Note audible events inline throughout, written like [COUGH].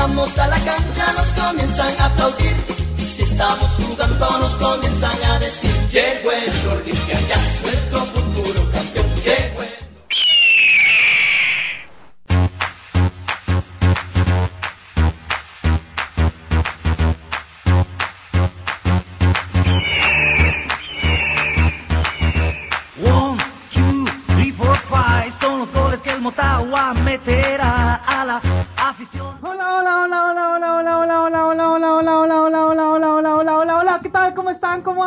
Entramos a la cancha nos comienzan a aplaudir. Y si estamos jugando nos comienzan a decir Llegó el Olimpia ya, nuestro futuro campeón.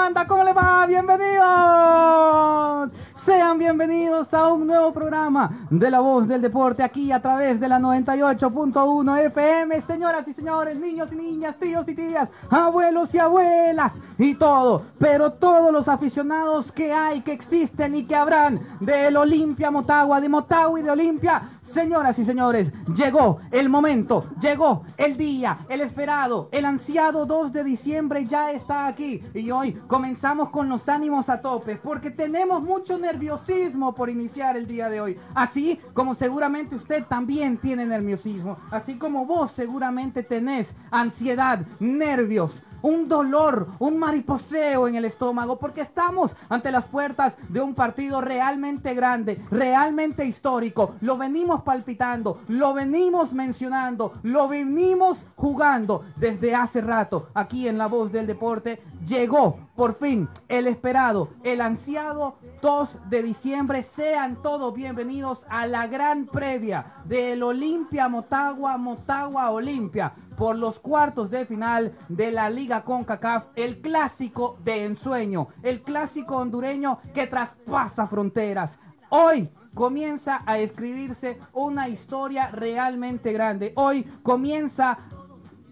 Están? ¿Cómo les va? Bienvenidos. Sean bienvenidos a un nuevo programa de La Voz del Deporte aquí a través de la 98.1 FM. Señoras y señores, niños y niñas, tíos y tías, abuelos y abuelas y todo, pero todos los aficionados que hay, que existen y que habrán del Olimpia Motagua, de Motagua y de Olimpia, Señoras y señores, llegó el momento, llegó el día, el esperado, el ansiado 2 de diciembre ya está aquí. Y hoy comenzamos con los ánimos a tope, porque tenemos mucho nerviosismo por iniciar el día de hoy. Así como seguramente usted también tiene nerviosismo, así como vos seguramente tenés ansiedad, nervios un dolor, un mariposeo en el estómago, porque estamos ante las puertas de un partido realmente grande, realmente histórico. Lo venimos palpitando, lo venimos mencionando, lo venimos jugando desde hace rato. Aquí en La Voz del Deporte llegó por fin el esperado, el ansiado 2 de diciembre. Sean todos bienvenidos a la gran previa del Olimpia Motagua, Motagua Olimpia por los cuartos de final de la Liga CONCACAF, el clásico de ensueño, el clásico hondureño que traspasa fronteras. Hoy comienza a escribirse una historia realmente grande. Hoy comienza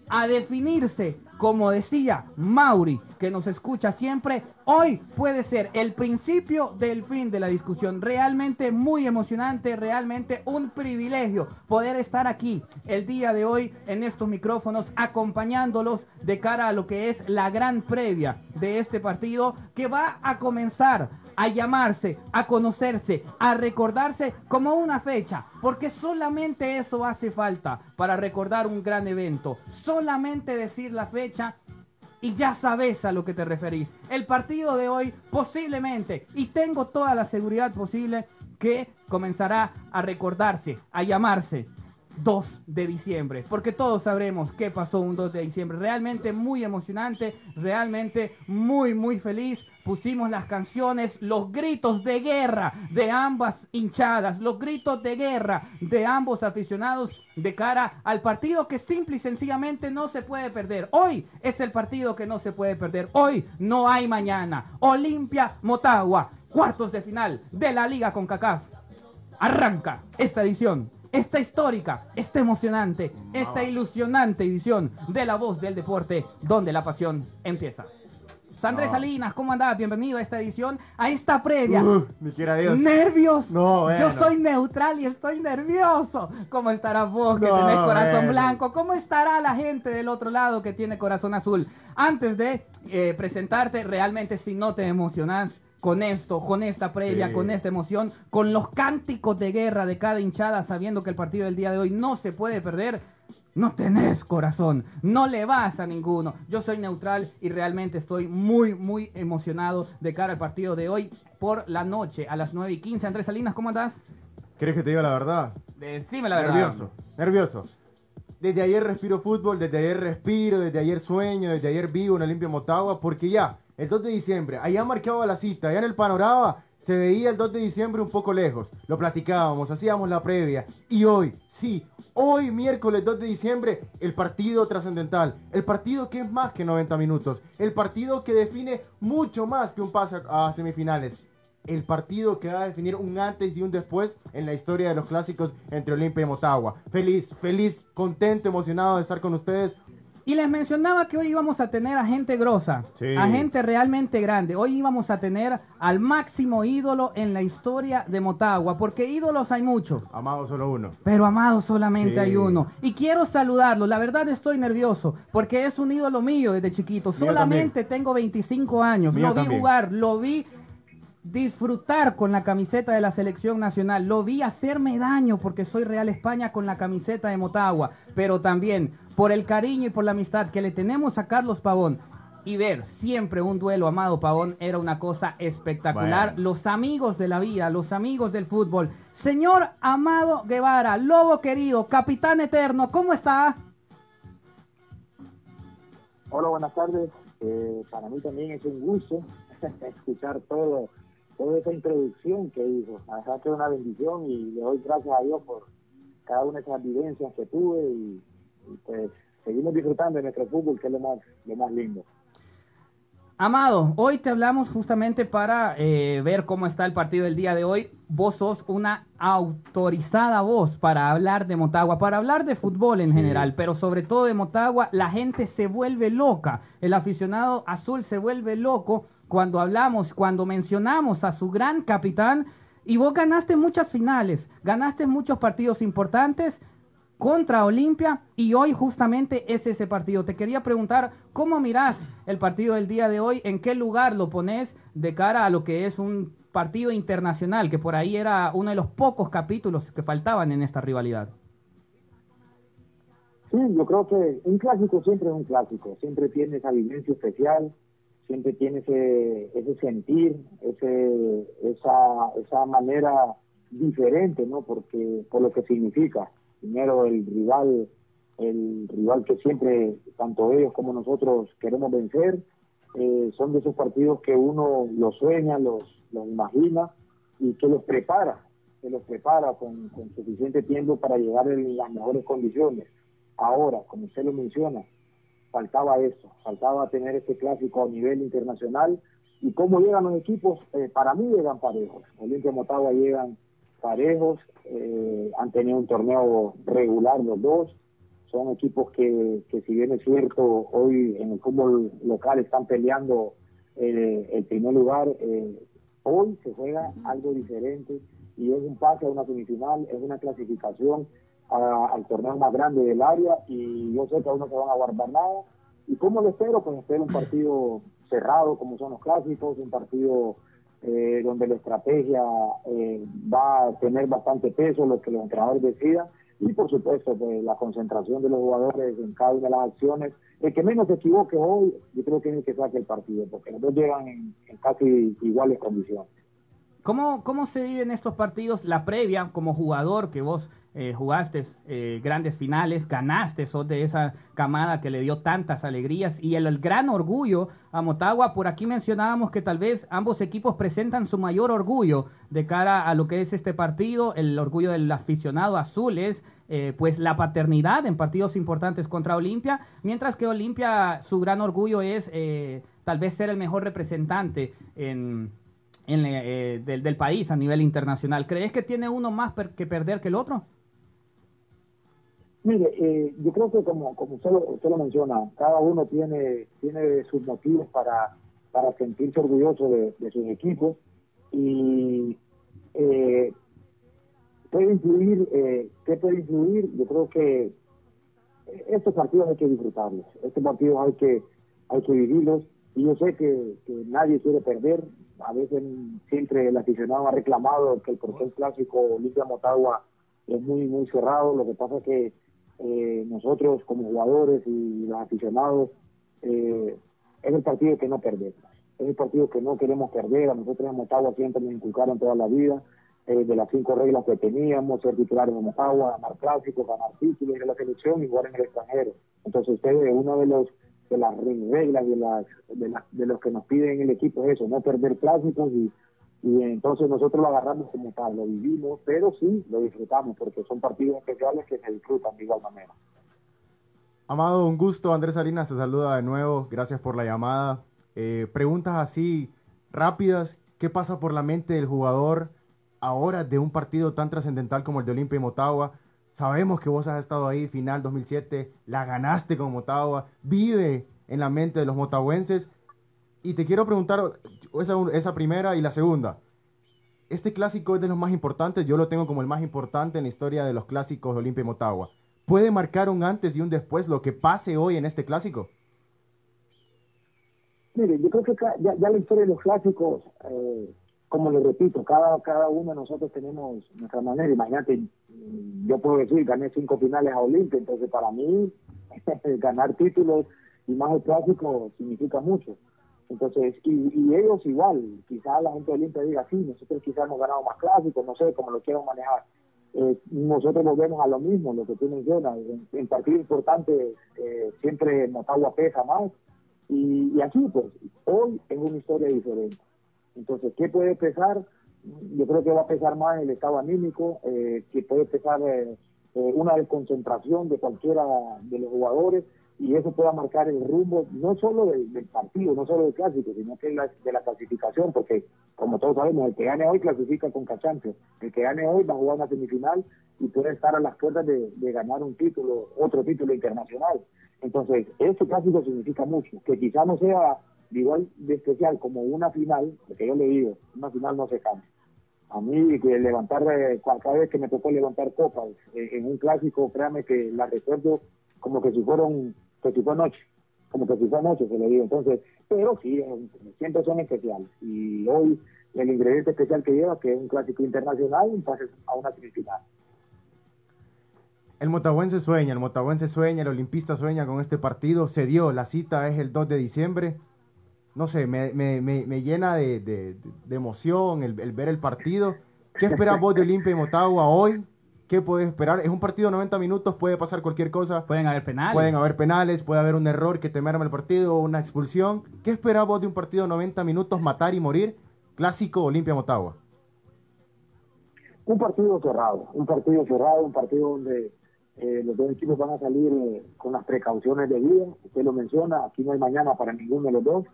a definirse, como decía Mauri, que nos escucha siempre, hoy puede ser el principio del fin de la discusión. Realmente muy emocionante, realmente un privilegio poder estar aquí el día de hoy en estos micrófonos acompañándolos de cara a lo que es la gran previa de este partido que va a comenzar a llamarse, a conocerse, a recordarse como una fecha, porque solamente eso hace falta para recordar un gran evento. Solamente decir la fecha y ya sabes a lo que te referís. El partido de hoy posiblemente, y tengo toda la seguridad posible, que comenzará a recordarse, a llamarse 2 de diciembre, porque todos sabremos qué pasó un 2 de diciembre. Realmente muy emocionante, realmente muy, muy feliz. Pusimos las canciones, los gritos de guerra de ambas hinchadas, los gritos de guerra de ambos aficionados de cara al partido que simple y sencillamente no se puede perder. Hoy es el partido que no se puede perder. Hoy no hay mañana. Olimpia Motagua, cuartos de final de la Liga con CACAF. Arranca esta edición esta histórica, esta emocionante, esta ilusionante edición de La Voz del Deporte, donde la pasión empieza. Sandrés Salinas, ¿cómo andás? Bienvenido a esta edición, a esta previa. Uh, ni quiera Dios. Nervios. No, bueno. Yo soy neutral y estoy nervioso. ¿Cómo estará vos que No, tenés corazón bueno. blanco? ¿Cómo estará la gente del otro lado que tiene corazón azul? Antes de eh, presentarte, realmente si no te emocionás, con esto, con esta previa, Sí. con esta emoción, con los cánticos de guerra de cada hinchada, sabiendo que el partido del día de hoy no se puede perder. No tenés corazón, no le vas a ninguno. Yo soy neutral y realmente estoy muy, muy emocionado de cara al partido de hoy por la noche a las 9 y 15. Andrés Salinas, ¿cómo andás? ¿Querés que te diga la verdad? Decime la verdad. nervioso, nervioso. Desde ayer respiro fútbol, desde ayer respiro, desde ayer sueño, desde ayer vivo en Olimpia Motagua, porque ya, el 2 de diciembre, allá marcaba la cita, allá en el panorama se veía el 2 de diciembre un poco lejos. Lo platicábamos, hacíamos la previa. Y hoy, sí, hoy miércoles 2 de diciembre, el partido trascendental. El partido que es más que 90 minutos. El partido que define mucho más que un pase a semifinales el partido que va a definir un antes y un después en la historia de los clásicos entre Olimpia y Motagua. Feliz, feliz, contento, emocionado de estar con ustedes. Y les mencionaba que hoy íbamos a tener a gente grosa, Sí. a gente realmente grande. Hoy íbamos a tener al máximo ídolo en la historia de Motagua, porque ídolos hay muchos. Amado solo uno. Pero amado solamente Sí. hay uno. Y quiero saludarlo. La verdad estoy nervioso porque es un ídolo mío desde chiquito. Mío solamente tengo 25 años. Mío lo vi también. jugar, lo vi disfrutar con la camiseta de la selección nacional. Lo vi hacerme daño porque soy Real España con la camiseta de Motagua. Pero también por el cariño y por la amistad que le tenemos a Carlos Pavón. Y ver siempre un duelo amado Pavón era una cosa espectacular. Bueno. Los amigos de la vida, los amigos del fútbol. Señor Amado Guevara, Lobo querido, capitán eterno, ¿cómo está? Hola, buenas tardes. Eh, para mí también es un gusto [LAUGHS] escuchar todo, toda esa introducción que hizo. La verdad que es una bendición y le doy gracias a Dios por cada una de esas vivencias que tuve y, y, pues seguimos disfrutando de nuestro fútbol, que es lo más, lo más lindo. Amado, hoy te hablamos justamente para eh, ver cómo está el partido del día de hoy. Vos sos una autorizada voz para hablar de Motagua, para hablar de fútbol en Sí. general, pero sobre todo de Motagua, la gente se vuelve loca. El aficionado azul se vuelve loco cuando hablamos, cuando mencionamos a su gran capitán. Y vos ganaste muchas finales, ganaste muchos partidos importantes contra Olimpia y hoy justamente es ese partido. Te quería preguntar, ¿cómo mirás el partido del día de hoy? ¿En qué lugar lo pones de cara a lo que es un partido internacional, que por ahí era uno de los pocos capítulos que faltaban en esta rivalidad? Sí, yo creo que un clásico siempre es un clásico, siempre tiene esa especial, siempre tiene ese, ese sentir, ese, esa, esa manera diferente, ¿no? Porque por lo que significa. Primero el rival, el rival que siempre tanto ellos como nosotros queremos vencer, eh, son de esos partidos que uno los sueña, los, los imagina y que los prepara, que los prepara con, con suficiente tiempo para llegar en las mejores condiciones. Ahora, como usted lo menciona, faltaba eso, faltaba tener este clásico a nivel internacional. ¿Y cómo llegan los equipos? Eh, para mí llegan parejos. Olimpia Motagua llegan parejos, eh, han tenido un torneo regular los dos. Son equipos que, que si bien es cierto, hoy en el fútbol local están peleando eh, el primer lugar, hoy se juega algo diferente y es un pase a una semifinal, es una clasificación a- al torneo más grande del área y yo sé que aún no se van a guardar nada. ¿Y cómo lo espero? Pues espero un partido cerrado como son los clásicos, un partido eh, donde la estrategia eh, va a tener bastante peso, lo que los entrenadores decidan y por supuesto pues, la concentración de los jugadores en cada una de las acciones. El que menos se equivoque hoy, yo creo que es que saque el partido, porque los dos llegan en, en casi iguales condiciones. ¿Cómo, ¿Cómo se viven estos partidos? La previa, como jugador que vos eh, jugaste eh, grandes finales, ganaste, sos de esa camada que le dio tantas alegrías y el, gran orgullo a Motagua. Por aquí mencionábamos que tal vez ambos equipos presentan su mayor orgullo de cara a lo que es este partido. El orgullo del aficionado azul es eh, pues la paternidad en partidos importantes contra Olimpia, mientras que Olimpia su gran orgullo es eh, tal vez ser el mejor representante en en, eh, del, del país a nivel internacional. ¿Crees que tiene uno más per- que perder que el otro? Mire, eh, yo creo que como, como usted, lo, usted lo menciona, cada uno tiene, tiene sus motivos para, para sentirse orgulloso de, de sus equipos y eh, puede influir, eh, ¿qué puede influir? Yo creo que estos partidos hay que disfrutarlos, estos partidos hay que, hay que vivirlos y yo sé que, que nadie quiere perder. A veces siempre el aficionado ha reclamado que el proceso clásico Olimpia Motagua es muy, muy cerrado. Lo que pasa es que eh, nosotros como jugadores y los aficionados eh, es el partido que no perdemos. Es el partido que no queremos perder. A nosotros en Motagua siempre nos inculcaron toda la vida eh, de las cinco reglas que teníamos, ser titulares en Motagua, ganar clásicos, ganar títulos de la selección y jugar en el extranjero. Entonces usted uno de los de las reglas de las de, las, de los que nos piden el equipo es eso, no perder clásicos y, y entonces nosotros lo agarramos como tal, lo vivimos, pero sí lo disfrutamos porque son partidos especiales que se disfrutan de igual manera. Amado, un gusto. Andrés Salinas te saluda de nuevo. Gracias por la llamada. Eh, preguntas así rápidas. ¿Qué pasa por la mente del jugador ahora de un partido tan trascendental como el de Olimpia y Motagua? Sabemos que vos has estado ahí, final 2007, la ganaste con Motagua, vive en la mente de los motahuenses. Y te quiero preguntar esa, primera y la segunda. Este clásico es de los más importantes, yo lo tengo como el más importante en la historia de los clásicos de Olimpia y Motagua. ¿Puede marcar un antes y un después lo que pase hoy en este clásico? Mire, yo creo que ya, ya la historia de los clásicos, eh, como le repito, cada, cada uno de nosotros tenemos nuestra manera. Imagínate, mm, yo puedo decir, gané cinco finales a Olimpia, entonces para mí [LAUGHS] ganar títulos y más el clásico significa mucho. Entonces, y, ellos igual, quizás la gente de Olimpia diga, sí, nosotros quizás hemos ganado más clásicos, no sé cómo lo quiero manejar eh, nosotros volvemos a lo mismo, lo que tú mencionas. En, en partidos importantes eh, siempre Motagua pesa más. Y, y, así, pues, hoy es una historia diferente. Entonces, ¿qué puede pesar? Yo creo que va a pesar más el estado anímico, eh, que puede pesar eh, eh, una desconcentración de cualquiera de los jugadores y eso pueda marcar el rumbo no solo del, partido, no solo del clásico, sino que la, de la clasificación, porque como todos sabemos, el que gane hoy clasifica con Cachantes, el que gane hoy va a jugar una semifinal y puede estar a las puertas de, ganar un título, otro título internacional. Entonces, ese clásico significa mucho, que quizá no sea igual de especial como una final, porque yo le digo, una final no se cambia. A mí, que levantar, eh, cada vez que me tocó levantar copas eh, en un clásico, créame que la recuerdo como que si fueron que si fue noche, como que si fue noche, se le digo. Entonces, pero sí, siempre son especiales. Y hoy el ingrediente especial que lleva, que es un clásico internacional, un pase a una semifinal. El motahuense sueña, el motahuense sueña, el olimpista sueña con este partido. Se dio, la cita es el 2 de diciembre. No sé, me, me, me, llena de, de, de emoción el, el, ver el partido. ¿Qué esperas vos de Olimpia y Motagua hoy? ¿Qué puedes esperar? Es un partido de 90 minutos, puede pasar cualquier cosa. Pueden haber penales. Pueden haber penales, puede haber un error que te merme el partido, una expulsión. ¿Qué esperas vos de un partido de 90 minutos, matar y morir? Clásico Olimpia Motagua. Un partido cerrado, un partido cerrado, un partido donde eh, los dos equipos van a salir eh, con las precauciones de vida. Usted lo menciona, aquí no hay mañana para ninguno de los dos.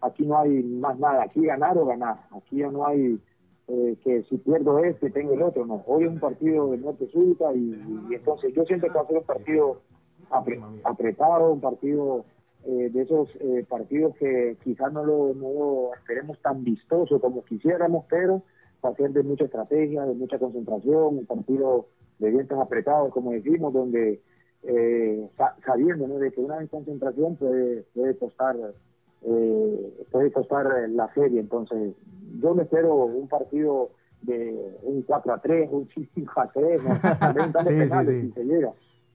Aquí no hay más nada, aquí ganar o ganar. Aquí ya no hay eh, que si pierdo este, tengo el otro. No, hoy es un partido de muerte súbita y, entonces yo siento que va a ser un partido apretado, un partido eh, de esos eh, partidos que quizás no lo, no esperemos tan vistoso como quisiéramos, pero va a ser de mucha estrategia, de mucha concentración, un partido de vientos apretados, como decimos, donde sabiendo de que una concentración puede, puede costar eh, puede costar la serie. Entonces, yo me espero un partido de un 4 a 3, un 5 a 3, ¿no? [LAUGHS] sí, penales, si se llega.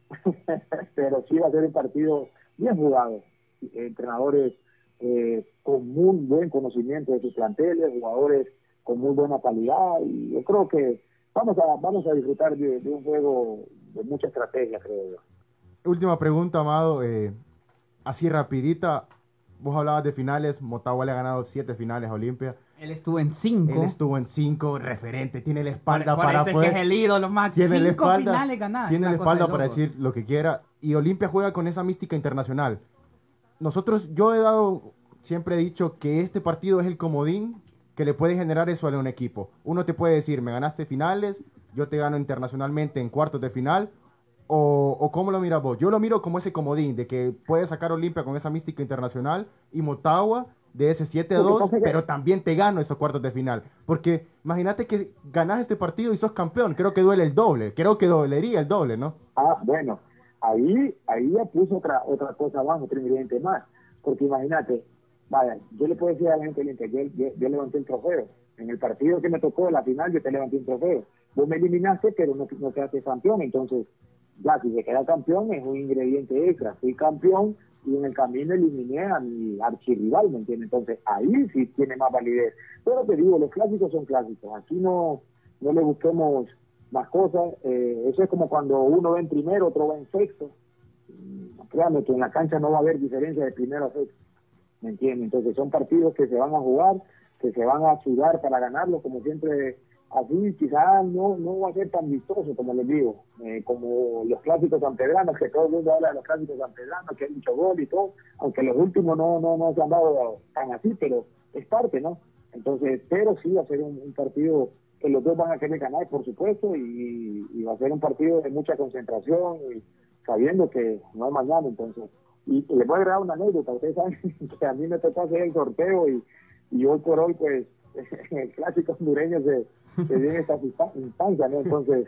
[LAUGHS] Pero sí va a ser un partido bien jugado. Entrenadores eh, con muy buen conocimiento de sus planteles, jugadores con muy buena calidad y yo creo que vamos a vamos a disfrutar de, un juego de mucha estrategia, creo yo. Última pregunta, Amado, eh, así rapidita, vos hablabas de finales, Motagua le ha ganado siete finales a Olimpia. Él estuvo en cinco. Él estuvo en cinco, referente, tiene la espalda para poder... que es el ídolo más. Tiene la espalda, Tiene la espalda para decir lo que quiera. Y Olimpia juega con esa mística internacional. Nosotros, yo he dado, siempre he dicho que este partido es el comodín que le puede generar eso a un equipo. Uno te puede decir, me ganaste finales, yo te gano internacionalmente en cuartos de final, o, cómo lo miras vos? Yo lo miro como ese comodín de que puede sacar Olimpia con esa mística internacional y Motagua de ese 7-2, pero también te gano esos cuartos de final. Porque imagínate que ganas este partido y sos campeón, creo que duele el doble, creo que dolería el doble, ¿no? Ah, bueno, ahí, ahí ya puso otra, otra cosa más, otro ingrediente más. Porque imagínate, vaya, yo le puedo decir a la gente yo, yo, yo levanté el trofeo. En el partido que me tocó, la final, yo te levanté un trofeo. Vos me eliminaste, pero no, no quedaste campeón. Entonces, ya, si se queda campeón, es un ingrediente extra. Fui campeón y en el camino eliminé a mi archirrival, ¿me entiendes? Entonces, ahí sí tiene más validez. Pero te digo, los clásicos son clásicos. Aquí no, no le busquemos más cosas. Eh, eso es como cuando uno va en primero, otro va en sexto. Mm, Créanme que en la cancha no va a haber diferencia de primero a sexto. ¿Me entiendes? Entonces son partidos que se van a jugar, que se van a sudar para ganarlo, como siempre así quizás no, no va a ser tan vistoso como les digo, eh, como los clásicos sanpedranos, que todo el mundo habla de los clásicos sanpedranos, que hay mucho gol y todo, aunque los últimos no, no, no se han dado tan así, pero es parte, ¿no? Entonces, pero sí va a ser un, partido que los dos van a querer ganar, por supuesto, y, y va a ser un partido de mucha concentración, y sabiendo que no hay mañana, entonces. Y, y les voy a agregar una anécdota, ustedes saben [LAUGHS] que a mí me tocó hacer el sorteo y, y hoy por hoy, pues, [LAUGHS] el clásico hondureño se, se viene esta instancia, ¿no? Entonces,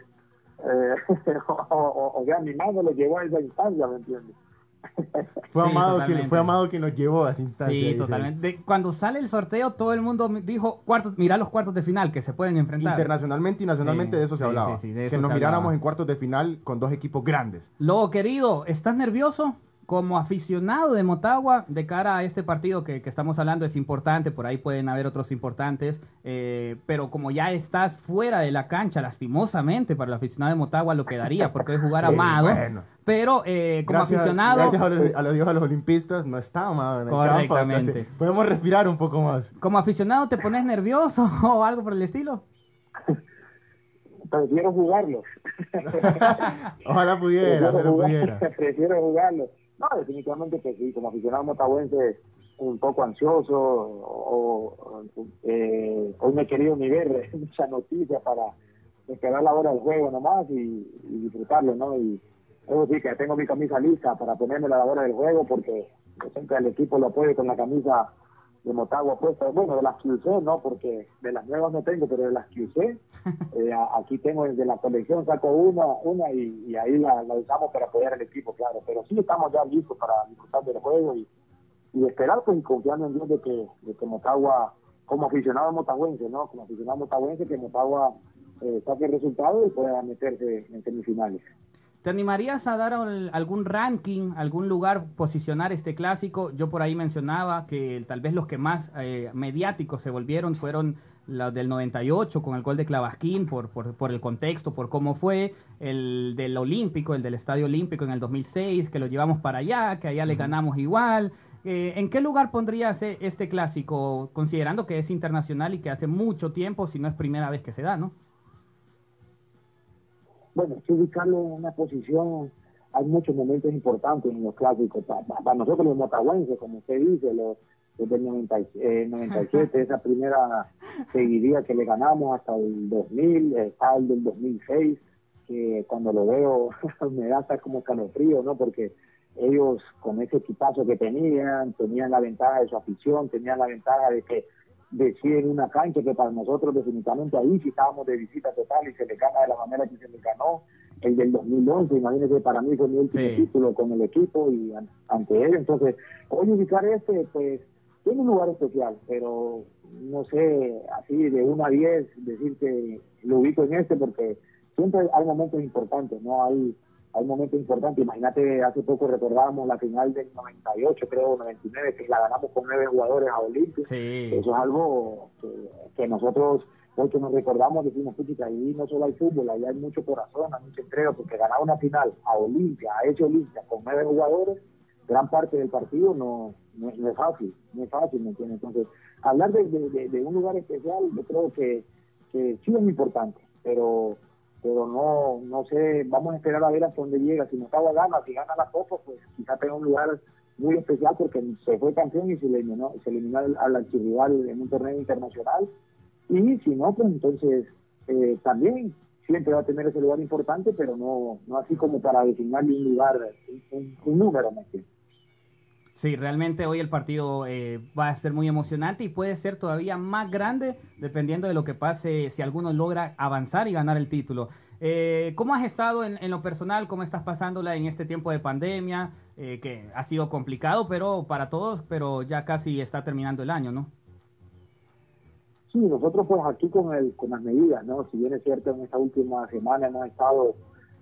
eh, [LAUGHS] o, o, o, sea, mi mano lo llevó a esa instancia, ¿me entiendes? [LAUGHS] Fue, Sí, Amado quien, fue Amado quien nos llevó a esa instancia. Sí, dice. totalmente. De- cuando sale el sorteo, todo el mundo dijo, cuartos, mira los cuartos de final que se pueden enfrentar. Internacionalmente y nacionalmente Sí, de eso se sí, hablaba. sí, sí, de que nos miráramos hablaba. en cuartos de final con dos equipos grandes. Lobo querido, ¿estás nervioso? Como aficionado de Motagua, de cara a este partido que, que estamos hablando, es importante, por ahí pueden haber otros importantes, eh, pero como ya estás fuera de la cancha, lastimosamente para el aficionado de Motagua lo quedaría, porque es jugar [LAUGHS] Sí, amado, bueno. pero eh, como gracias, aficionado... Gracias a los, a los dios a los olimpistas, no está Amado en el. Correctamente. podemos respirar un poco más. Como aficionado te pones nervioso [LAUGHS] o algo por el estilo. Prefiero jugarlos. [LAUGHS] Ojalá pudiera, prefiero, jugar- pudiera. prefiero jugarlos. No, definitivamente que sí, como aficionado motahuense, un poco ansioso, o, eh, hoy me he querido ni ver [LAUGHS] mucha noticia para esperar la hora del juego nomás y, y disfrutarlo, ¿no? Y eso sí, que tengo mi camisa lista para ponerme la hora del juego porque siempre al equipo lo apoyo con la camisa de Motagua puesta, bueno, de las que usé, ¿no? Porque de las nuevas no tengo, pero de las que usé, [LAUGHS] eh, aquí tengo desde la colección, saco una, una y, y ahí la, la usamos para apoyar al equipo, claro. Pero sí estamos ya listos para disfrutar del juego y, y esperar, pues, y confiando en Dios de que, de que Motagua, como aficionado motahuense, ¿no? Como aficionado motahuense, que Motagua eh, saque el resultado y pueda meterse en semifinales. ¿Te animarías a dar al- algún ranking, algún lugar, posicionar este clásico? Yo por ahí mencionaba que tal vez los que más eh, mediáticos se volvieron fueron los del 98 con el gol de Clavasquín por, por, por el contexto, por cómo fue, el del Olímpico, el del Estadio Olímpico en el 2006, que lo llevamos para allá, que allá le ganamos igual. Eh, ¿En qué lugar pondrías eh, este clásico, considerando que es internacional y que hace mucho tiempo, si no es primera vez que se da, no? Bueno, hay que ubicarlo en una posición, hay muchos momentos importantes en los clásicos, para, para nosotros los motahuenses, como usted dice, los, desde el 90 y- eh, 97, [LAUGHS] esa primera seguidilla que le ganamos hasta el 2000, eh, está el del 2006, que cuando lo veo [LAUGHS] me da hasta como calofrío, ¿no? Porque ellos con ese equipazo que tenían, tenían la ventaja de su afición, tenían la ventaja de que deciden una cancha que para nosotros definitivamente ahí sí estábamos de visita total y se le gana de la manera que se le ganó. El del 2011, imagínense, para mí fue mi último Sí. título con el equipo y an- ante él. Entonces, hoy ubicar este, pues, tiene un lugar especial, pero no sé, así de 1 a 10, decir que lo ubico en este porque siempre hay momentos importantes, ¿no? Hay hay momentos importantes. Imagínate, hace poco recordábamos la final del 98, creo, 99, que la ganamos con nueve jugadores a Olimpia. Sí. Eso es algo que, que nosotros, hoy que nos recordamos, decimos, puchica, ahí no solo hay fútbol, ahí hay mucho corazón, hay mucha entrega, porque ganar una final a Olimpia, a ese Olimpia, con nueve jugadores, gran parte del partido no, no, no es fácil, no es fácil, ¿me entiendes? Entonces, hablar de, de- de- de un lugar especial, yo creo que, que sí es importante, pero pero no no sé, vamos a esperar a ver hasta dónde llega. Si Motagua gana, si gana la Copa, pues quizá tenga un lugar muy especial porque se fue campeón y se eliminó, se eliminó al, al archirrival en un torneo internacional. Y si no, pues entonces eh, también siempre va a tener ese lugar importante, pero no no así como para designarle un lugar, un, número, ¿me entiendes? Sí, realmente hoy el partido eh, va a ser muy emocionante y puede ser todavía más grande dependiendo de lo que pase si alguno logra avanzar y ganar el título. Eh, ¿Cómo has estado en, lo personal? ¿Cómo estás pasándola en este tiempo de pandemia? eh, que ha sido complicado, pero para todos, pero ya casi está terminando el año, ¿no? Sí, nosotros pues aquí con, el, con las medidas, ¿no? Si bien es cierto, en esta última semana hemos estado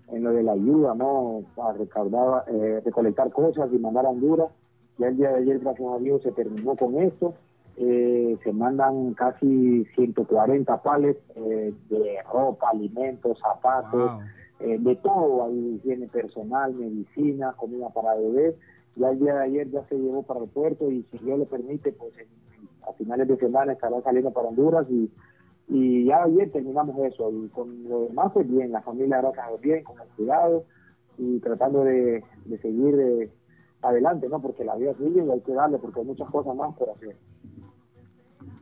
en lo de la ayuda, ¿no? Para recaudar, eh, recolectar cosas y mandar a Honduras. Ya el día de ayer, gracias a Dios, se terminó con esto. Eh, se mandan casi 140 pales eh, de ropa, alimentos, zapatos, Wow. eh, de todo, ahí higiene personal, medicina, comida para bebés. Ya el día de ayer ya se llevó para el puerto y si Dios le permite, pues en- a finales de semana estará saliendo para Honduras y, y ya ayer terminamos eso. Y con lo demás, pues bien, la familia gracias bien, con el cuidado y tratando de, de seguir adelante, ¿no? Porque la vida sigue y hay que darle porque hay muchas cosas más por hacer.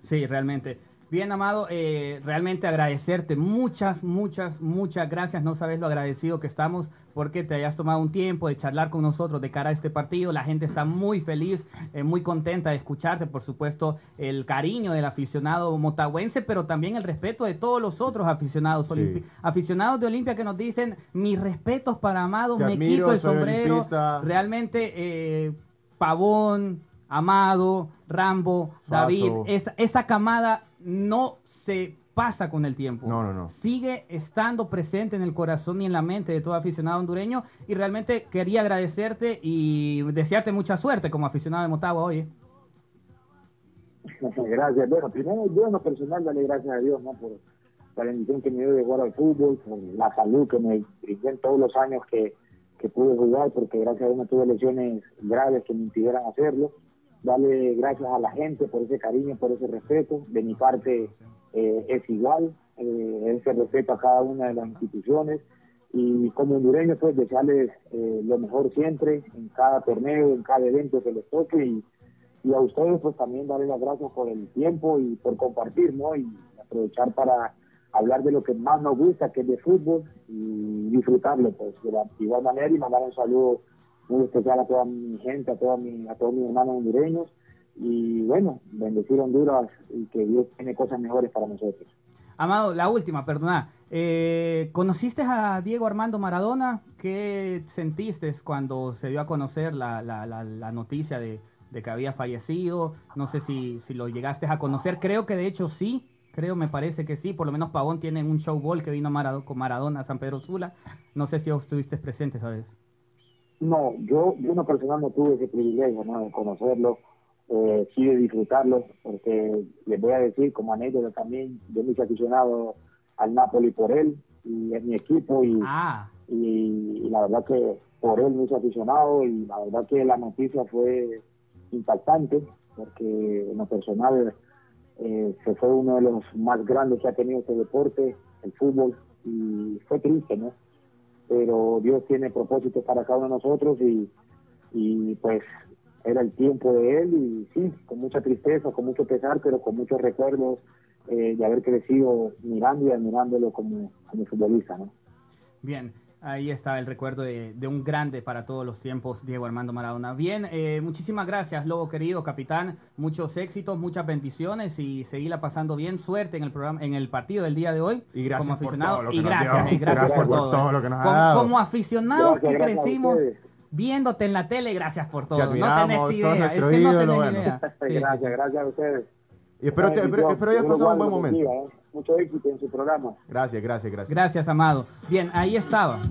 Sí, realmente. Bien, Amado, eh, realmente agradecerte muchas, muchas, muchas gracias. No sabes lo agradecido que estamos porque te hayas tomado un tiempo de charlar con nosotros de cara a este partido. La gente está muy feliz, eh, muy contenta de escucharte. Por supuesto, el cariño del aficionado motagüense, pero también el respeto de todos los otros aficionados, Sí. aficionados de Olimpia que nos dicen mis respetos para Amado, Te me admiro, quito el sombrero. olimpista. Realmente, eh, Pavón, Amado, Rambo, David, esa, esa camada no se pasa con el tiempo. No, no, no. Sigue estando presente en el corazón y en la mente de todo aficionado hondureño y realmente quería agradecerte y desearte mucha suerte como aficionado de Motagua hoy. [LAUGHS] gracias. Bueno, primero yo en lo personal darle gracias a Dios, ¿no? Por la bendición que me dio de jugar al fútbol, por la salud que me brindó en todos los años que, que pude jugar, porque gracias a Dios no tuve lesiones graves que me impidieran hacerlo. Darle gracias a la gente por ese cariño, por ese respeto. De mi parte eh, es igual, eh, ese respeto a cada una de las instituciones. Y como hondureño, pues desearles eh, lo mejor siempre, en cada torneo, en cada evento que les toque. Y, a ustedes pues también darles las gracias por el tiempo y por compartir, ¿no? Y aprovechar para hablar de lo que más nos gusta, que es de fútbol, y disfrutarlo pues de la igual manera y mandar un saludo muy especial a toda mi gente, a, toda mi, a todos mis hermanos hondureños y bueno, bendecir Honduras y que Dios tiene cosas mejores para nosotros. Amado, la última, perdona. Eh, ¿Conociste a Diego Armando Maradona? ¿Qué sentiste cuando se dio a conocer la, la, la, la noticia de, de que había fallecido? No sé si, si lo llegaste a conocer. Creo que de hecho sí. Creo, me parece que sí. Por lo menos Pavón tiene un show ball que vino Marado- con Maradona a San Pedro Sula. No sé si estuviste presente, ¿sabes? No, yo, yo en lo personal no tuve ese privilegio ¿no? de conocerlo, eh, sí de disfrutarlo, porque les voy a decir como anécdota también, yo me hice aficionado al Napoli por él y es mi equipo y, Ah, y, y la verdad que por él me hice aficionado y la verdad que la noticia fue impactante porque en lo personal eh, se fue uno de los más grandes que ha tenido este deporte, el fútbol, y fue triste, ¿no? Pero Dios tiene propósitos para cada uno de nosotros y, y pues era el tiempo de él y sí, con mucha tristeza, con mucho pesar, pero con muchos recuerdos eh, de haber crecido mirando y admirándolo como, como futbolista, ¿no? Bien, ahí está el recuerdo de, de un grande para todos los tiempos, Diego Armando Maradona. Bien, eh, muchísimas gracias, Lobo querido, capitán. Muchos éxitos, muchas bendiciones y seguirla pasando bien. Suerte en el programa, en el partido del día de hoy. Y gracias como por aficionado. todo lo que y nos gracias, dio. eh, gracias, Gracias por, por todo. todo eh. lo que nos ha como, dado. como aficionados Gracias, que crecimos viéndote en la tele, gracias por todo. No tenés idea, es que no tenés bueno. idea. [LAUGHS] Sí, gracias, sí. gracias a ustedes. Y espero, te- espero, espero hayas pasado un buen momento. ¿eh? Mucho éxito en su programa. Gracias, gracias, gracias. Gracias, Amado. Bien, ahí estaba.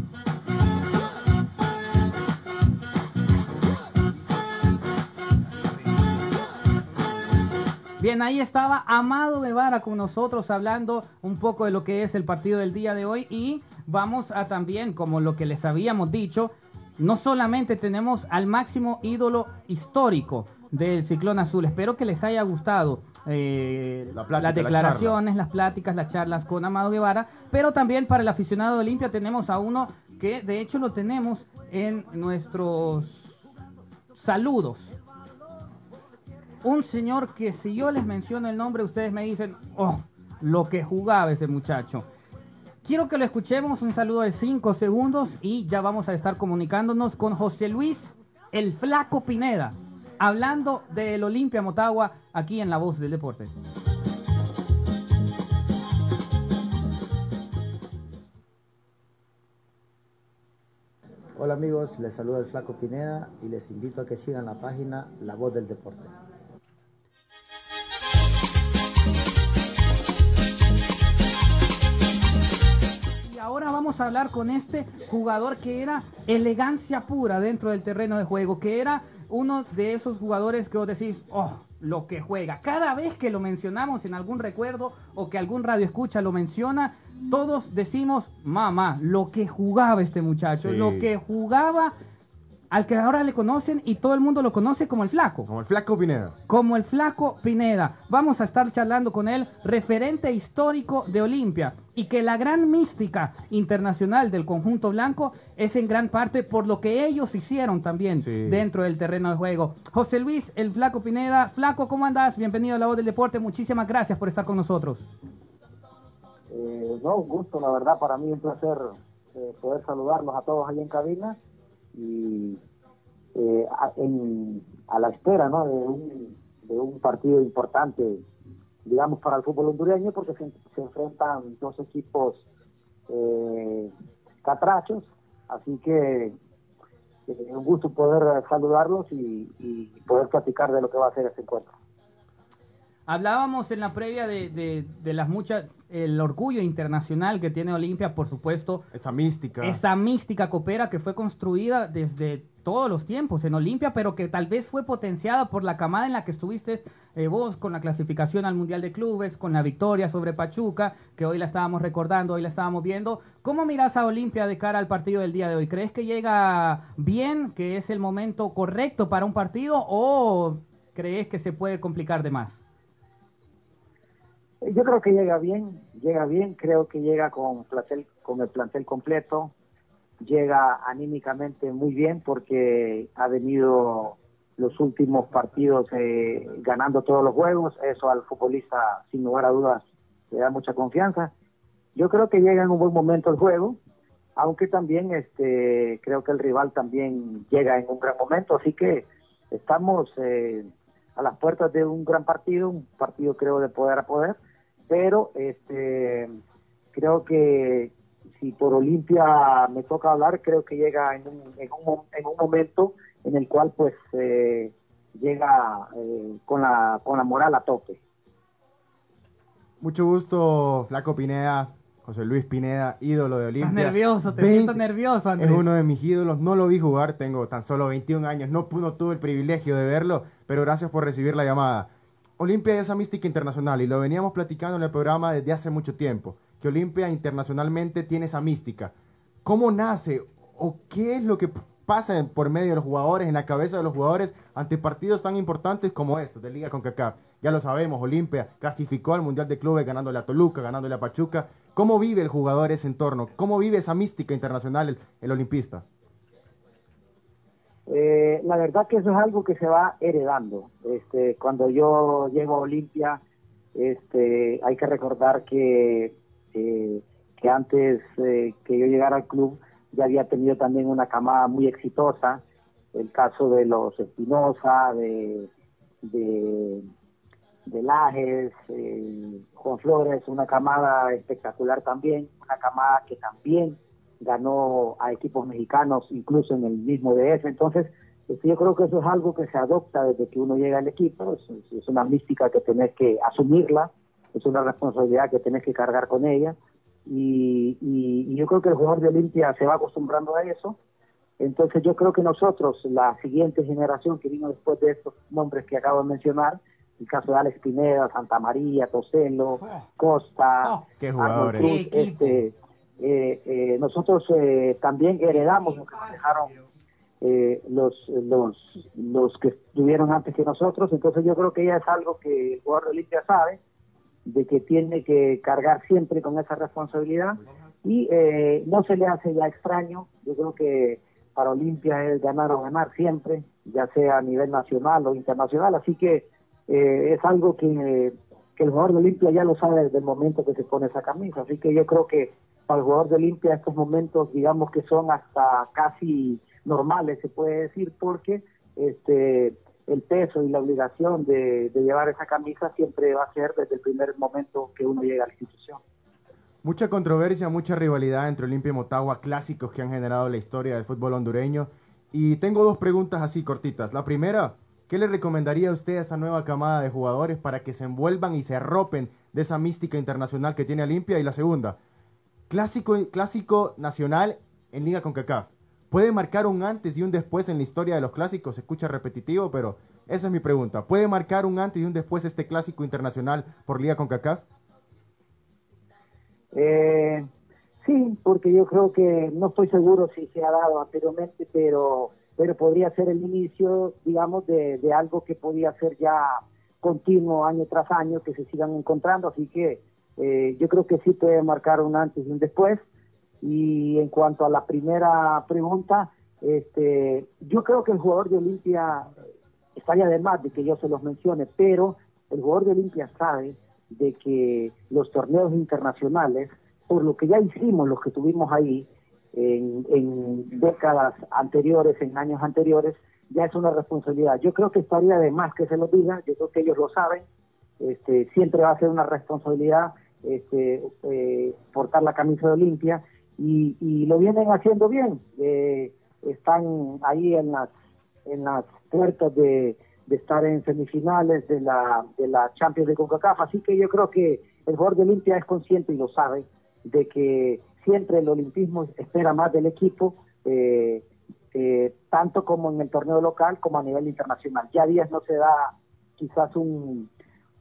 Bien, ahí estaba Amado Guevara con nosotros hablando un poco de lo que es el partido del día de hoy y vamos a también, como lo que les habíamos dicho, no solamente tenemos al máximo ídolo histórico del Ciclón Azul, espero que les haya gustado eh, La plática, las la declaraciones, las pláticas, las charlas con Amado Guevara, pero también para el aficionado de Olimpia tenemos a uno que de hecho lo tenemos en nuestros saludos. Un señor que si yo les menciono el nombre, ustedes me dicen, oh, lo que jugaba ese muchacho. Quiero que lo escuchemos, un saludo de 5 segundos y ya vamos a estar comunicándonos con José Luis el Flaco Pineda, hablando del Olimpia Motagua aquí en La Voz del Deporte. Hola amigos, les saluda el Flaco Pineda y les invito a que sigan la página La Voz del Deporte. Y ahora vamos a hablar con este jugador que era elegancia pura dentro del terreno de juego, que era uno de esos jugadores que vos decís, oh, lo que juega. Cada vez que lo mencionamos en algún recuerdo o que algún radio escucha lo menciona, todos decimos, mamá, lo que jugaba este muchacho, Sí. lo que jugaba al que ahora le conocen y todo el mundo lo conoce como el flaco. Como el Flaco Pineda. como el flaco Pineda. Vamos a estar charlando con él, referente histórico de Olimpia, y que la gran mística internacional del conjunto blanco es en gran parte por lo que ellos hicieron también Sí. dentro del terreno de juego. José Luis, el flaco Pineda. Flaco, ¿cómo andás? Bienvenido a la voz del deporte. Muchísimas gracias por estar con nosotros. Eh, no, un gusto, la verdad, para mí un placer eh, poder saludarlos a todos ahí en cabina y eh, a, la espera ¿no? de, un, de un partido importante, digamos, para el fútbol hondureño, porque se, enfrentan dos equipos eh, catrachos, así que eh, un gusto poder saludarlos y, y poder platicar de lo que va a ser este encuentro. Hablábamos en la previa de, de- de las muchas, el orgullo internacional que tiene Olimpia, por supuesto, Esa mística. esa mística copera que fue construida desde todos los tiempos en Olimpia, pero que tal vez fue potenciada por la camada en la que estuviste eh, vos con la clasificación al Mundial de Clubes, con la victoria sobre Pachuca, que hoy la estábamos recordando, hoy la estábamos viendo. ¿Cómo miras a Olimpia de cara al partido del día de hoy? ¿Crees que llega bien, que es el momento correcto para un partido o crees que se puede complicar de más? Yo creo que llega bien, llega bien, creo que llega con, el plantel completo, llega anímicamente muy bien porque ha venido los últimos partidos eh, ganando todos los juegos, eso al futbolista sin lugar a dudas le da mucha confianza. Yo creo que llega en un buen momento el juego, aunque también este creo que el rival también llega en un gran momento, así que estamos eh, a las puertas de un gran partido, un partido creo de poder a poder, pero este creo que si por Olimpia me toca hablar, creo que llega en un, en un, en un momento en el cual pues eh, llega eh, con la con la moral a tope. Mucho gusto, Flaco Pineda. José Luis Pineda, ídolo de Olimpia. Estás nervioso, te 20 siento nervioso, Andrés. Es uno de mis ídolos, no lo vi jugar, tengo tan solo 21 años, no, no tuve el privilegio de verlo, pero gracias por recibir la llamada. Olimpia es esa mística internacional y lo veníamos platicando en el programa desde hace mucho tiempo, que Olimpia internacionalmente tiene esa mística. ¿Cómo nace o qué es lo que pasa por medio de los jugadores, en la cabeza de los jugadores ante partidos tan importantes como estos de Liga con CACAF? Ya lo sabemos, Olimpia clasificó al Mundial de Clubes ganándole a Toluca, ganándole a Pachuca. ¿Cómo vive el jugador ese entorno? ¿Cómo vive esa mística internacional el, el olimpista? Eh, la verdad que eso es algo que se va heredando. Este, cuando yo llego a Olimpia, este, hay que recordar que, eh, que antes eh, que yo llegara al club ya había tenido también una camada muy exitosa. El caso de los Espinosa, de, de, de Lajes, eh, Juan Flores, una camada espectacular también, una camada que también ganó a equipos mexicanos, incluso en el mismo DF. Entonces, este, yo creo que eso es algo que se adopta desde que uno llega al equipo, es, una mística que tenés que asumirla, es una responsabilidad que tenés que cargar con ella. Y, y- y yo creo que el jugador de Olimpia se va acostumbrando a eso. Entonces yo creo que nosotros, la siguiente generación que vino después de estos nombres que acabo de mencionar, el caso de Alex Pineda, Santa María, Toselo, Costa, Oh, qué Arnold jugadores. Cruz, este, eh, eh, nosotros eh, también heredamos lo que nos dejaron eh, los, los, los que estuvieron antes que nosotros, entonces yo creo que ya es algo que el jugador de Olimpia sabe, de que tiene que cargar siempre con esa responsabilidad. Y eh, no se le hace ya extraño, yo creo que para Olimpia es ganar o ganar siempre, ya sea a nivel nacional o internacional, así que eh, es algo que, que el jugador de Olimpia ya lo sabe desde el momento que se pone esa camisa, así que yo creo que para el jugador de Olimpia estos momentos digamos que son hasta casi normales se puede decir porque este el peso y la obligación de, de llevar esa camisa siempre va a ser desde el primer momento que uno llega a la institución. Mucha controversia, mucha rivalidad entre Olimpia y Motagua, clásicos que han generado la historia del fútbol hondureño. Y tengo dos preguntas así cortitas. La primera, ¿qué le recomendaría a usted a esta nueva camada de jugadores para que se envuelvan y se arropen de esa mística internacional que tiene Olimpia? Y la segunda, clásico, clásico nacional en Liga CONCACAF. ¿Puede marcar un antes y un después en la historia de los clásicos? Se escucha repetitivo, pero esa es mi pregunta. ¿Puede marcar un antes y un después este clásico internacional por Liga CONCACAF? Eh, sí, porque yo creo que no estoy seguro si se ha dado anteriormente, pero pero podría ser el inicio, digamos, de, de algo que podría ser ya continuo año tras año, que se sigan encontrando, así que eh, yo creo que sí puede marcar un antes y un después. Y en cuanto a la primera pregunta, este, yo creo que el jugador de Olimpia estaría de más de que yo se los mencione, pero el jugador de Olimpia sabe de que los torneos internacionales, por lo que ya hicimos, los que tuvimos ahí en, en décadas anteriores, en años anteriores, ya es una responsabilidad. Yo creo que estaría de más que se lo diga, yo creo que ellos lo saben, este, siempre va a ser una responsabilidad este, eh, portar la camisa de Olimpia y, y lo vienen haciendo bien. Eh, están ahí en las, en las puertas de, estar en semifinales de la, de la Champions de CONCACAF, así que yo creo que el jugador de Olimpia es consciente y lo sabe de que siempre el olimpismo espera más del equipo, eh, eh, tanto como en el torneo local como a nivel internacional. Ya días no se da quizás un,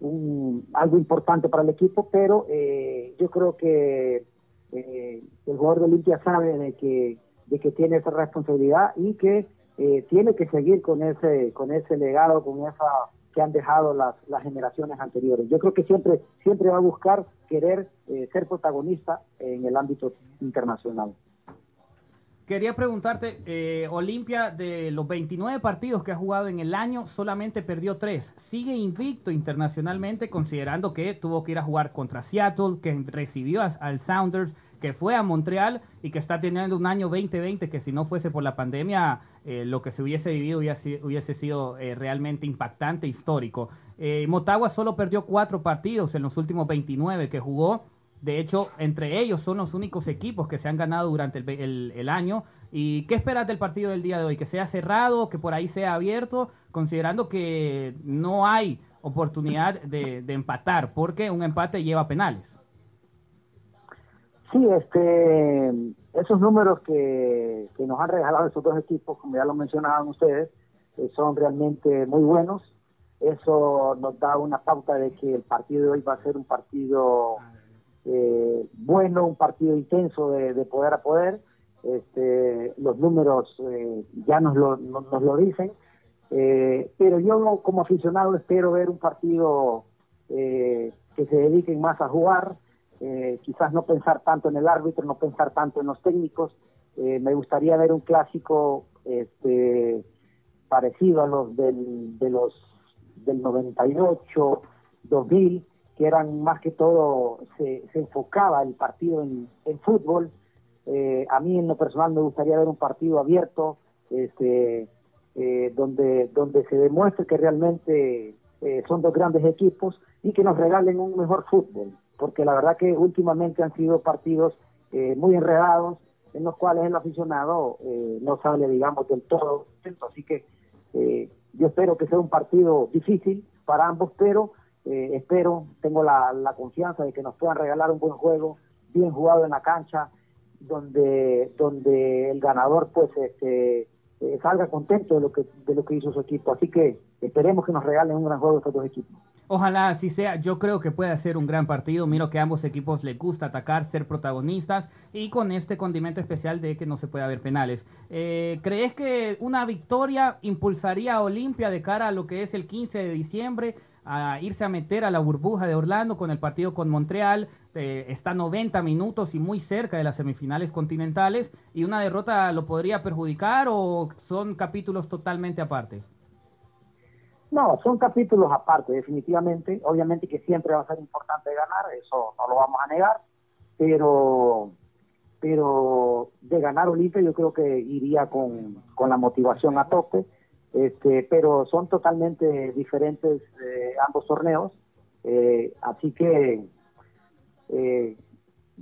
un algo importante para el equipo, pero eh, yo creo que eh, el jugador de Olimpia sabe de que, de que tiene esa responsabilidad y que eh, tiene que seguir con ese, con ese legado, con esa que han dejado las, las generaciones anteriores. Yo creo que siempre, siempre va a buscar querer eh, ser protagonista en el ámbito internacional. Quería preguntarte, eh, Olimpia, de los 29 partidos que ha jugado en el año, solamente perdió 3. Sigue invicto internacionalmente, considerando que tuvo que ir a jugar contra Seattle, que recibió a- al Sounders, que fue a Montreal y que está teniendo un año 2020 que si no fuese por la pandemia, eh, lo que se hubiese vivido hubiese, hubiese sido eh, realmente impactante, histórico. Eh, Motagua solo perdió 4 partidos en los últimos 29 que jugó. De hecho, entre ellos son los únicos equipos que se han ganado durante el, el- año. ¿Y qué esperas del partido del día de hoy? ¿Que sea cerrado, que por ahí sea abierto? Considerando que no hay oportunidad de, de empatar, porque un empate lleva penales. Sí, este, esos números que, que nos han regalado esos dos equipos, como ya lo mencionaban ustedes, eh, son realmente muy buenos. Eso nos da una pauta de que el partido de hoy va a ser un partido eh, bueno, un partido intenso de, de poder a poder. Este, los números eh, ya nos lo, nos, lo dicen. Eh, pero yo como aficionado espero ver un partido eh, que se dediquen más a jugar, eh, quizás no pensar tanto en el árbitro, no pensar tanto en los técnicos. Me gustaría ver un clásico este, parecido a los del, de los del 98, 2000, que eran más que todo, se, se enfocaba el partido en, en fútbol. Eh, a mí en lo personal me gustaría ver un partido abierto, este, eh, donde, donde se demuestre que realmente eh, son dos grandes equipos y que nos regalen un mejor fútbol, porque la verdad que últimamente han sido partidos eh, muy enredados, en los cuales el aficionado no sale, digamos, del todo. Así que yo espero que sea un partido difícil para ambos, pero eh, espero, tengo la, confianza de que nos puedan regalar un buen juego, bien jugado en la cancha, donde, donde el ganador pues este, eh, salga contento de lo que de lo que hizo su equipo. Así que esperemos que nos regalen un gran juego estos dos equipos. Ojalá así sea. Yo creo que puede ser un gran partido. Miro que a ambos equipos les gusta atacar, ser protagonistas y con este condimento especial de que no se puede haber penales. Eh, ¿Crees que una victoria impulsaría a Olimpia de cara a lo que es el 15 de diciembre? A irse a meter a la burbuja de Orlando con el partido con Montreal, eh, está 90 minutos y muy cerca de las semifinales continentales, y una derrota lo podría perjudicar o son capítulos totalmente aparte? No, son capítulos aparte, definitivamente. Obviamente que siempre va a ser importante ganar, eso no lo vamos a negar, pero pero de ganar Olimpia yo creo que iría con, con la motivación a tope, este, pero son totalmente diferentes eh, ambos torneos, eh, así que eh,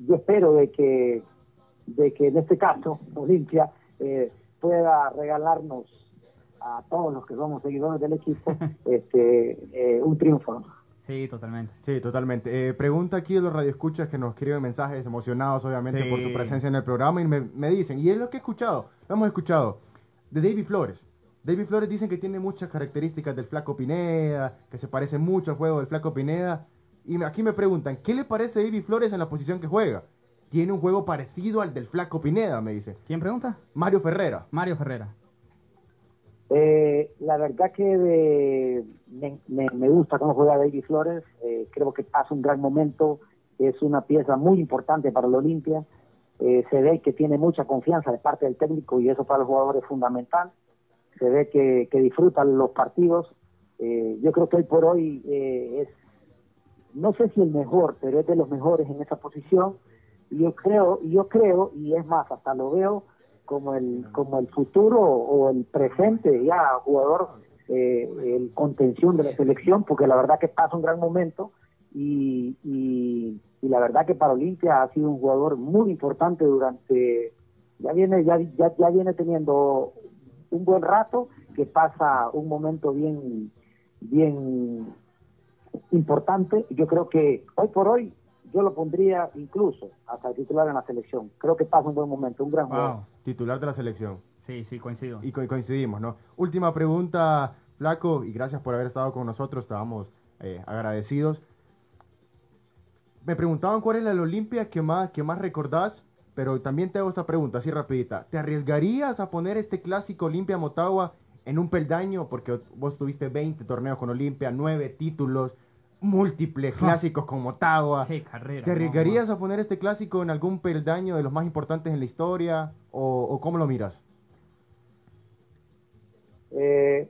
yo espero de que, de que en este caso Olimpia eh, pueda regalarnos a todos los que somos seguidores del equipo [LAUGHS] este, eh, un triunfo. Sí, totalmente. Sí, totalmente. Eh, pregunta aquí de los radioescuchas que nos escriben mensajes emocionados, obviamente, Sí. por tu presencia en el programa y me, me dicen, y es lo que he escuchado, lo hemos escuchado, de David Flores. David Flores dicen que tiene muchas características del Flaco Pineda, que se parece mucho al juego del Flaco Pineda. Y me- aquí me preguntan, ¿qué le parece a David Flores en la posición que juega? Tiene un juego parecido al del Flaco Pineda, me dice. ¿Quién pregunta? Mario Ferrera. Mario Ferrera. Eh, la verdad que de- me, me- me gusta cómo juega David Flores, eh, creo que pasa un gran momento, es una pieza muy importante para el Olimpia, Eh, se ve que tiene mucha confianza de parte del técnico y eso para los jugadores es fundamental, se ve que, que disfrutan los partidos, Eh, yo creo que hoy por hoy eh, es, no sé si el mejor, pero es de los mejores en esa posición, y yo creo, y yo creo, y es más, hasta lo veo como el, como el futuro o el presente ya jugador, eh, el contención de la selección, porque la verdad que pasa un gran momento. Y, y, y la verdad que para Olimpia ha sido un jugador muy importante durante, ya viene, ya, ya, ya viene teniendo un buen rato, que pasa un momento bien, bien importante. Yo creo que hoy por hoy yo lo pondría incluso hasta titular en la selección. Creo que pasa un buen momento, un gran. Wow. Titular de la selección. Sí, sí, coincido. Y co- coincidimos, ¿no? Última pregunta, Flaco, y gracias por haber estado con nosotros, estábamos eh, agradecidos. Me preguntaban cuál es la Olimpia que más, que más recordás, pero también te hago esta pregunta, así rapidita. ¿Te arriesgarías a poner este clásico Olimpia Motagua en un peldaño? Porque vos tuviste 20 torneos con Olimpia, 9 títulos, múltiples clásicos con Motagua. Qué carrera. ¿Te no, arriesgarías a poner este clásico en algún peldaño de los más importantes en la historia? ¿O, o cómo lo miras? Eh,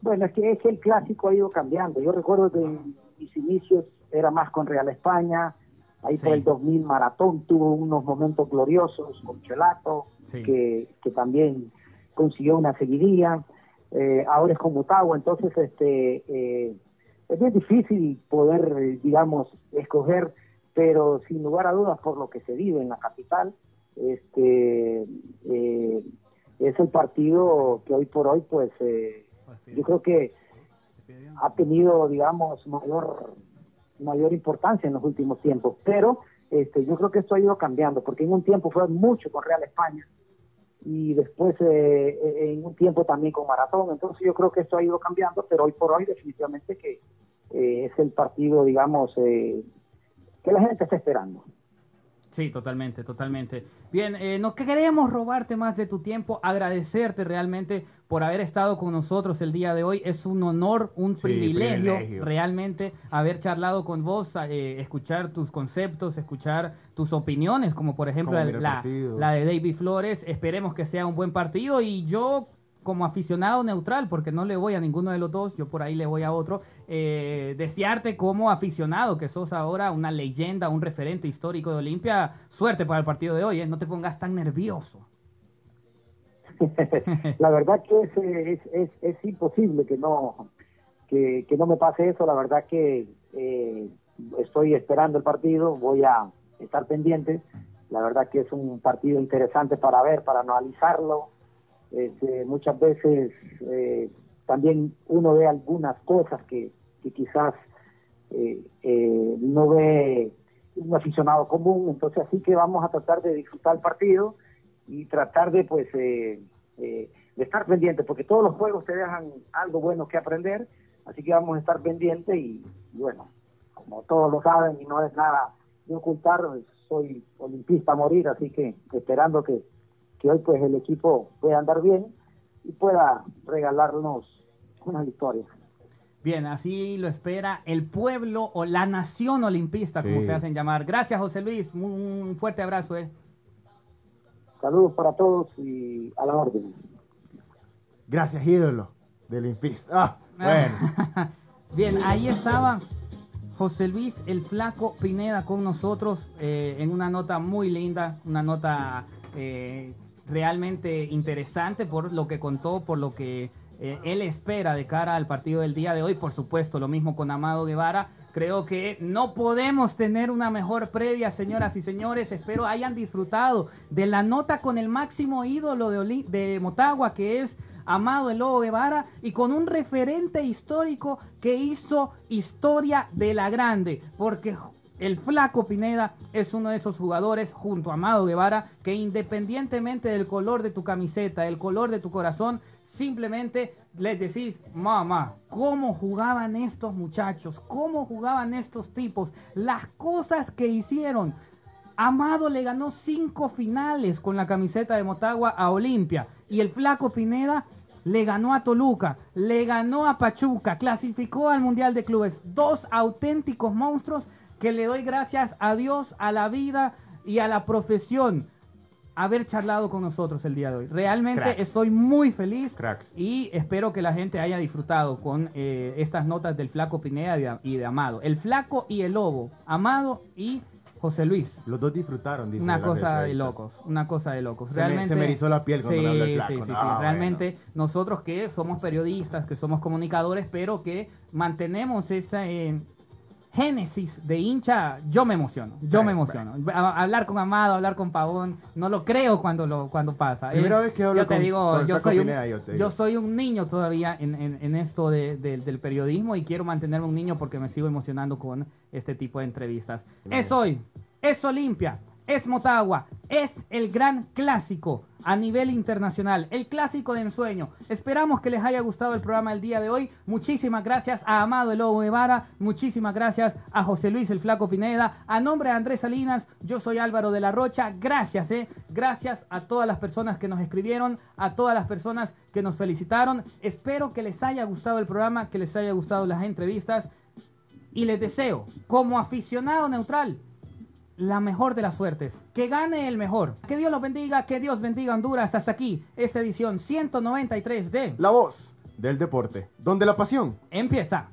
bueno, es que, es que el clásico ha ido cambiando. Yo recuerdo que en mis inicios era más con Real España, ahí por Sí. el 2000 Maratón tuvo unos momentos gloriosos con Chelato, Sí. que, que también consiguió una seguidilla, eh, ahora es con Motagua, entonces este eh, es bien difícil poder, digamos, escoger, pero sin lugar a dudas por lo que se vive en la capital, este eh, es el partido que hoy por hoy, pues, eh, yo creo que ha tenido, digamos, mayor mayor importancia en los últimos tiempos, pero este, yo creo que esto ha ido cambiando, porque en un tiempo fue mucho con Real España y después eh, eh, en un tiempo también con Maratón, entonces yo creo que esto ha ido cambiando, pero hoy por hoy definitivamente que eh, es el partido, digamos, eh, que la gente está esperando. Sí, totalmente, totalmente. Bien, eh, no queremos robarte más de tu tiempo, agradecerte realmente por haber estado con nosotros el día de hoy. Es un honor, un Sí, privilegio, privilegio. realmente haber charlado con vos, eh, escuchar tus conceptos, escuchar tus opiniones, como por ejemplo la de David Flores. Esperemos que sea un buen partido y yo como aficionado neutral, porque no le voy a ninguno de los dos, yo por ahí le voy a otro, eh, desearte como aficionado, que sos ahora una leyenda, un referente histórico de Olimpia, suerte para el partido de hoy, ¿eh? no te pongas tan nervioso. [LAUGHS] la verdad que es, es, es, imposible que no que, que no me pase eso la verdad que eh, estoy esperando el partido voy a estar pendiente la verdad que es un partido interesante para ver para analizarlo Este, muchas veces eh, también uno ve algunas cosas que, quizás eh, eh, no ve un aficionado común. Entonces así que vamos a tratar de disfrutar el partido y tratar de pues eh, eh, de estar pendiente porque todos los juegos te dejan algo bueno que aprender. Así que vamos a estar pendientes y, y bueno como todos lo saben y no es nada de ocultar soy olimpista a morir así que esperando que, que hoy pues el equipo pueda andar bien y pueda regalarnos una victoria Bien, así lo espera el pueblo o la nación olimpista, como se hacen llamar. Gracias, José Luis. Un fuerte abrazo. ¿eh? saludos para todos y a la orden Gracias, ídolo del Impist. Ah, bueno. [LAUGHS] Bien, ahí estaba José Luis el Flaco Pineda con nosotros eh, en una nota muy linda, una nota eh, realmente interesante por lo que contó, por lo que eh, él espera de cara al partido del día de hoy. Por supuesto, lo mismo con Amado Guevara. Creo que no podemos tener una mejor previa, señoras y señores. Espero hayan disfrutado de la nota con el máximo ídolo de, de Motagua, que es Amado el Lobo Guevara, y con un referente histórico que hizo historia de la grande, porque el Flaco Pineda es uno de esos jugadores junto a Amado Guevara que independientemente del color de tu camiseta, el color de tu corazón, simplemente les decís, mamá, ¿cómo jugaban estos muchachos? ¿Cómo jugaban estos tipos? Las cosas que hicieron. Amado le ganó cinco finales con la camiseta de Motagua a Olimpia y el Flaco Pineda le ganó a Toluca, le ganó a Pachuca, clasificó al Mundial de Clubes. Dos auténticos monstruos que le doy gracias a Dios, a la vida y a la profesión haber charlado con nosotros el día de hoy. Realmente Cracks. estoy muy feliz Cracks. y espero que la gente haya disfrutado con eh, estas notas del Flaco Pineda y de, Amado. El Flaco y el Lobo, Amado y José Luis. Los dos disfrutaron, dice Una cosa de locos, una cosa de locos. Se me- Realmente se me erizó la piel cuando sí, me habló el flaco. Sí, sí, sí. No, Realmente nosotros que somos periodistas, que somos comunicadores, pero que mantenemos esa eh, génesis de hincha, yo me emociono, yo me emociono. Hablar con Amado, hablar con Pavón, no lo creo cuando lo cuando pasa. Primera Eh, vez que hablo yo te con- digo, con yo soy un, yo yo soy un niño todavía en, en- en esto de- de- del periodismo y quiero mantenerme un niño porque me sigo emocionando con este tipo de entrevistas. Es hoy, es Olimpia, es Motagua, es el gran clásico a nivel internacional, el clásico de ensueño. Esperamos que les haya gustado el programa del día de hoy. Muchísimas gracias a Amado el Lobo Guevara, muchísimas gracias a José Luis el Flaco Pineda, a nombre de Andrés Salinas, yo soy Álvaro de la Rocha. Gracias, eh. Gracias a todas las personas que nos escribieron, a todas las personas que nos felicitaron. Espero que les haya gustado el programa, que les haya gustado las entrevistas y les deseo, como aficionado neutral, la mejor de las suertes. Que gane el mejor. Que Dios los bendiga, que Dios bendiga Honduras. Hasta aquí, esta edición 193 de La voz del deporte, donde la pasión Empieza.